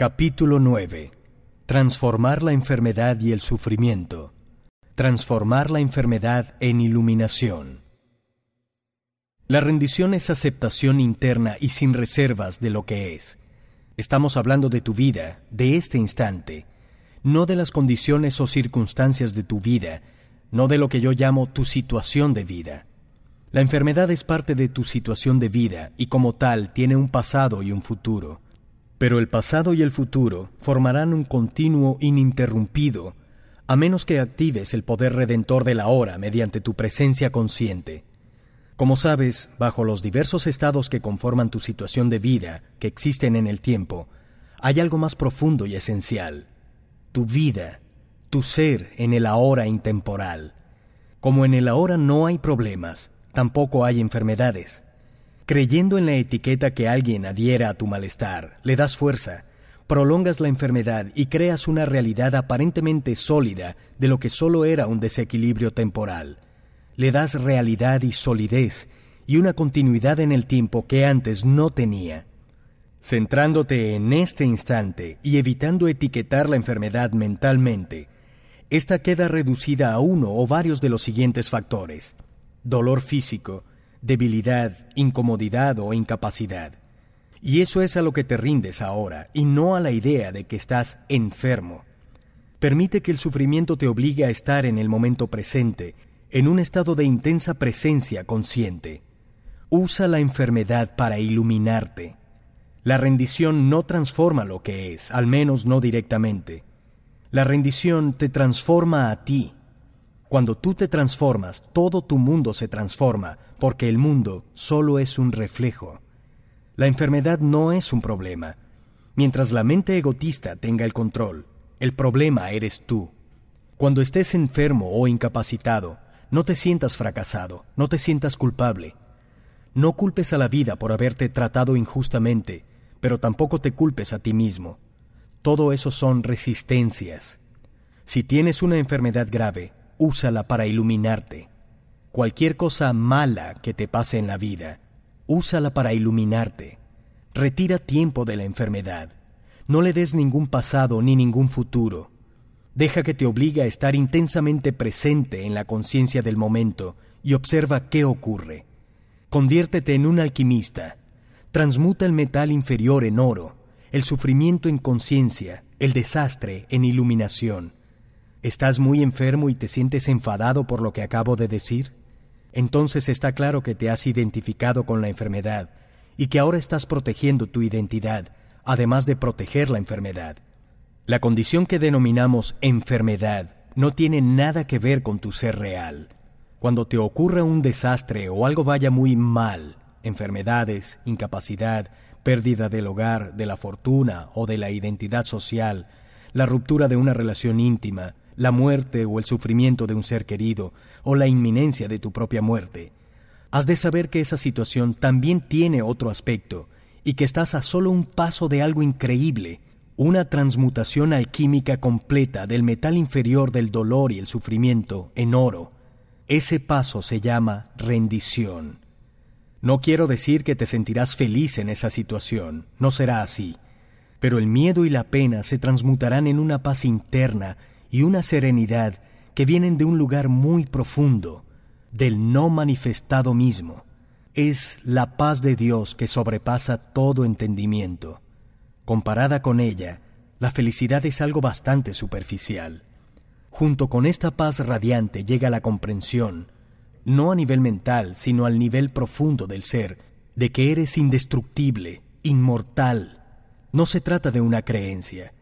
Capítulo 9. Transformar la enfermedad y el sufrimiento. Transformar la enfermedad en iluminación. La rendición es aceptación interna y sin reservas de lo que es. Estamos hablando de tu vida, de este instante, no de las condiciones o circunstancias de tu vida, no de lo que yo llamo tu situación de vida. La enfermedad es parte de tu situación de vida y como tal tiene un pasado y un futuro. Pero el pasado y el futuro formarán un continuo ininterrumpido, a menos que actives el poder redentor de la hora mediante tu presencia consciente. Como sabes, bajo los diversos estados que conforman tu situación de vida, que existen en el tiempo, hay algo más profundo y esencial. Tu vida, tu ser en el ahora intemporal. Como en el ahora no hay problemas, tampoco hay enfermedades. Creyendo en la etiqueta que alguien adhiera a tu malestar, le das fuerza, prolongas la enfermedad y creas una realidad aparentemente sólida de lo que solo era un desequilibrio temporal. Le das realidad y solidez y una continuidad en el tiempo que antes no tenía. Centrándote en este instante y evitando etiquetar la enfermedad mentalmente, esta queda reducida a uno o varios de los siguientes factores. Dolor físico, debilidad, incomodidad o incapacidad. Y eso es a lo que te rindes ahora, y no a la idea de que estás enfermo. Permite que el sufrimiento te obligue a estar en el momento presente, en un estado de intensa presencia consciente. Usa la enfermedad para iluminarte. La rendición no transforma lo que es, al menos no directamente. La rendición te transforma a ti, cuando tú te transformas, todo tu mundo se transforma, porque el mundo solo es un reflejo. La enfermedad no es un problema. Mientras la mente egotista tenga el control, el problema eres tú. Cuando estés enfermo o incapacitado, no te sientas fracasado, no te sientas culpable. No culpes a la vida por haberte tratado injustamente, pero tampoco te culpes a ti mismo. Todo eso son resistencias. Si tienes una enfermedad grave, úsala para iluminarte. Cualquier cosa mala que te pase en la vida, úsala para iluminarte. Retira tiempo de la enfermedad. No le des ningún pasado ni ningún futuro. Deja que te obligue a estar intensamente presente en la conciencia del momento y observa qué ocurre. Conviértete en un alquimista. Transmuta el metal inferior en oro, el sufrimiento en conciencia, el desastre en iluminación. ¿Estás muy enfermo y te sientes enfadado por lo que acabo de decir? Entonces está claro que te has identificado con la enfermedad y que ahora estás protegiendo tu identidad, además de proteger la enfermedad. La condición que denominamos enfermedad no tiene nada que ver con tu ser real. Cuando te ocurra un desastre o algo vaya muy mal, enfermedades, incapacidad, pérdida del hogar, de la fortuna o de la identidad social, la ruptura de una relación íntima, la muerte o el sufrimiento de un ser querido, o la inminencia de tu propia muerte. Has de saber que esa situación también tiene otro aspecto, y que estás a solo un paso de algo increíble, una transmutación alquímica completa del metal inferior del dolor y el sufrimiento en oro. Ese paso se llama rendición. No quiero decir que te sentirás feliz en esa situación, no será así, pero el miedo y la pena se transmutarán en una paz interna y una serenidad que vienen de un lugar muy profundo, del no manifestado mismo. Es la paz de Dios que sobrepasa todo entendimiento. Comparada con ella, la felicidad es algo bastante superficial. Junto con esta paz radiante llega la comprensión, no a nivel mental, sino al nivel profundo del ser, de que eres indestructible, inmortal. No se trata de una creencia,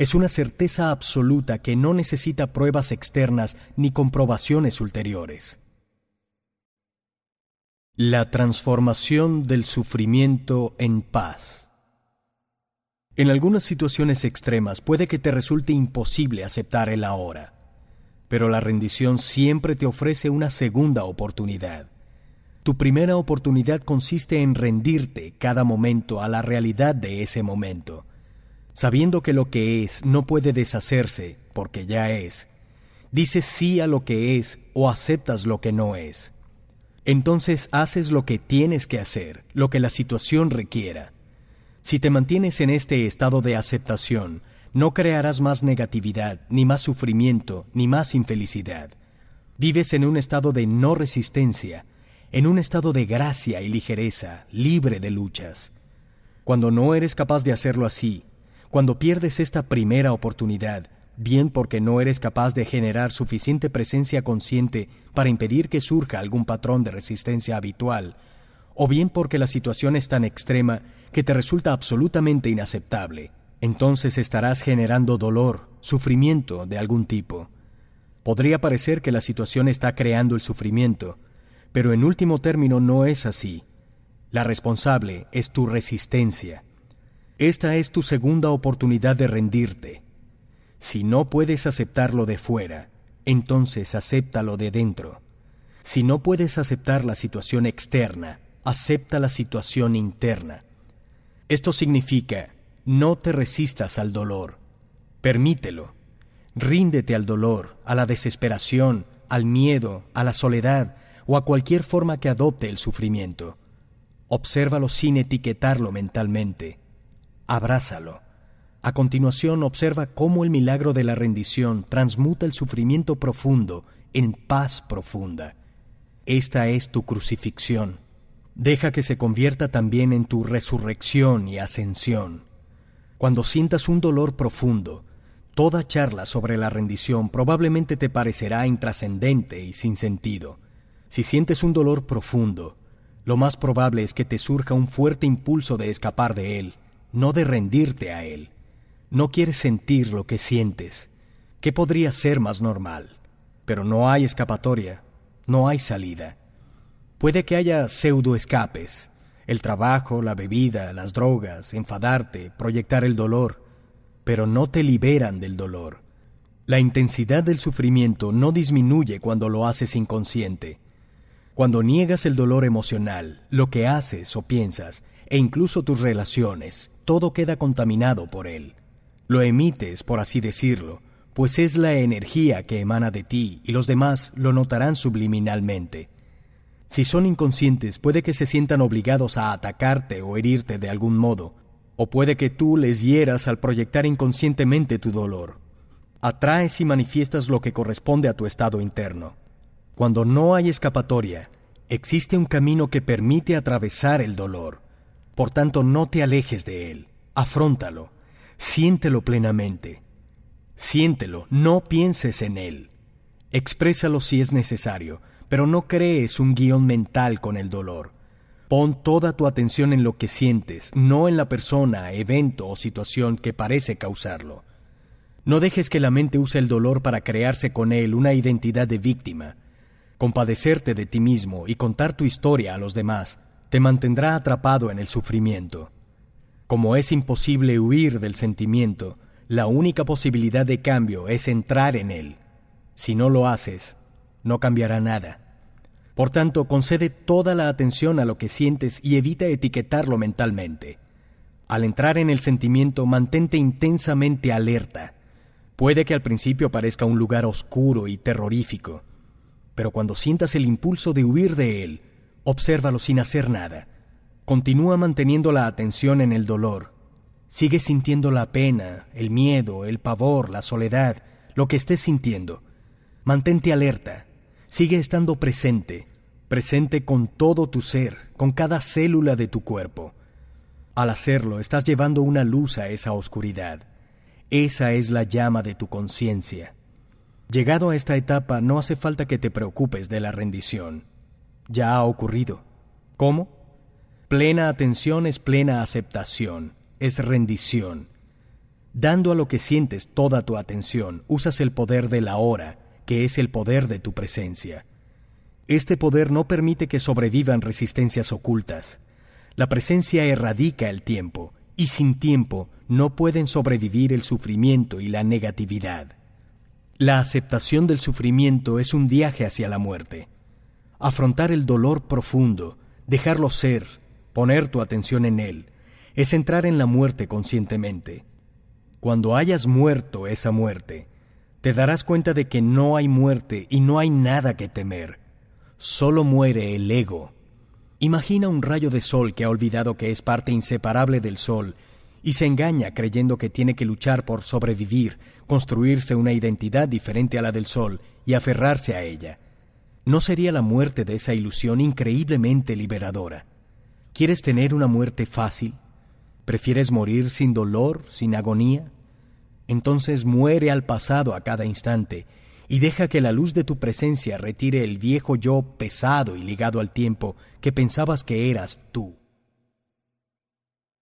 es una certeza absoluta que no necesita pruebas externas ni comprobaciones ulteriores. La transformación del sufrimiento en paz. En algunas situaciones extremas puede que te resulte imposible aceptar el ahora, pero la rendición siempre te ofrece una segunda oportunidad. Tu primera oportunidad consiste en rendirte cada momento a la realidad de ese momento sabiendo que lo que es no puede deshacerse, porque ya es, dices sí a lo que es o aceptas lo que no es. Entonces haces lo que tienes que hacer, lo que la situación requiera. Si te mantienes en este estado de aceptación, no crearás más negatividad, ni más sufrimiento, ni más infelicidad. Vives en un estado de no resistencia, en un estado de gracia y ligereza, libre de luchas. Cuando no eres capaz de hacerlo así, cuando pierdes esta primera oportunidad, bien porque no eres capaz de generar suficiente presencia consciente para impedir que surja algún patrón de resistencia habitual, o bien porque la situación es tan extrema que te resulta absolutamente inaceptable, entonces estarás generando dolor, sufrimiento de algún tipo. Podría parecer que la situación está creando el sufrimiento, pero en último término no es así. La responsable es tu resistencia. Esta es tu segunda oportunidad de rendirte. Si no puedes aceptarlo de fuera, entonces acéptalo de dentro. Si no puedes aceptar la situación externa, acepta la situación interna. Esto significa no te resistas al dolor. Permítelo. Ríndete al dolor, a la desesperación, al miedo, a la soledad o a cualquier forma que adopte el sufrimiento. Obsérvalo sin etiquetarlo mentalmente. Abrázalo. A continuación observa cómo el milagro de la rendición transmuta el sufrimiento profundo en paz profunda. Esta es tu crucifixión. Deja que se convierta también en tu resurrección y ascensión. Cuando sientas un dolor profundo, toda charla sobre la rendición probablemente te parecerá intrascendente y sin sentido. Si sientes un dolor profundo, lo más probable es que te surja un fuerte impulso de escapar de él, no de rendirte a él. No quieres sentir lo que sientes. ¿Qué podría ser más normal? Pero no hay escapatoria, no hay salida. Puede que haya pseudo escapes, el trabajo, la bebida, las drogas, enfadarte, proyectar el dolor, pero no te liberan del dolor. La intensidad del sufrimiento no disminuye cuando lo haces inconsciente. Cuando niegas el dolor emocional, lo que haces o piensas, e incluso tus relaciones, todo queda contaminado por él. Lo emites, por así decirlo, pues es la energía que emana de ti y los demás lo notarán subliminalmente. Si son inconscientes, puede que se sientan obligados a atacarte o herirte de algún modo, o puede que tú les hieras al proyectar inconscientemente tu dolor. Atraes y manifiestas lo que corresponde a tu estado interno. Cuando no hay escapatoria, existe un camino que permite atravesar el dolor. Por tanto, no te alejes de él, afróntalo, siéntelo plenamente. Siéntelo, no pienses en él. Exprésalo si es necesario, pero no crees un guion mental con el dolor. Pon toda tu atención en lo que sientes, no en la persona, evento o situación que parece causarlo. No dejes que la mente use el dolor para crearse con él una identidad de víctima. Compadecerte de ti mismo y contar tu historia a los demás te mantendrá atrapado en el sufrimiento. Como es imposible huir del sentimiento, la única posibilidad de cambio es entrar en él. Si no lo haces, no cambiará nada. Por tanto, concede toda la atención a lo que sientes y evita etiquetarlo mentalmente. Al entrar en el sentimiento, mantente intensamente alerta. Puede que al principio parezca un lugar oscuro y terrorífico, pero cuando sientas el impulso de huir de él, obsérvalo sin hacer nada. Continúa manteniendo la atención en el dolor. Sigue sintiendo la pena, el miedo, el pavor, la soledad, lo que estés sintiendo. Mantente alerta Sigue estando presente, presente con todo tu ser, con cada célula de tu cuerpo. Al hacerlo, estás llevando una luz a esa oscuridad. Esa es la llama de tu conciencia. Llegado a esta etapa, no hace falta que te preocupes de la rendición. Ya ha ocurrido. ¿Cómo? Plena atención es plena aceptación, es rendición. Dando a lo que sientes toda tu atención, usas el poder de la hora, que es el poder de tu presencia. Este poder no permite que sobrevivan resistencias ocultas. La presencia erradica el tiempo, y sin tiempo no pueden sobrevivir el sufrimiento y la negatividad. La aceptación del sufrimiento es un viaje hacia la muerte. Afrontar el dolor profundo, dejarlo ser, poner tu atención en él, es entrar en la muerte conscientemente. Cuando hayas muerto esa muerte, te darás cuenta de que no hay muerte y no hay nada que temer. Solo muere el ego. Imagina un rayo de sol que ha olvidado que es parte inseparable del sol y se engaña creyendo que tiene que luchar por sobrevivir, construirse una identidad diferente a la del sol y aferrarse a ella. ¿No sería la muerte de esa ilusión increíblemente liberadora? ¿Quieres tener una muerte fácil? ¿Prefieres morir sin dolor, sin agonía? Entonces muere al pasado a cada instante y deja que la luz de tu presencia retire el viejo yo pesado y ligado al tiempo que pensabas que eras tú.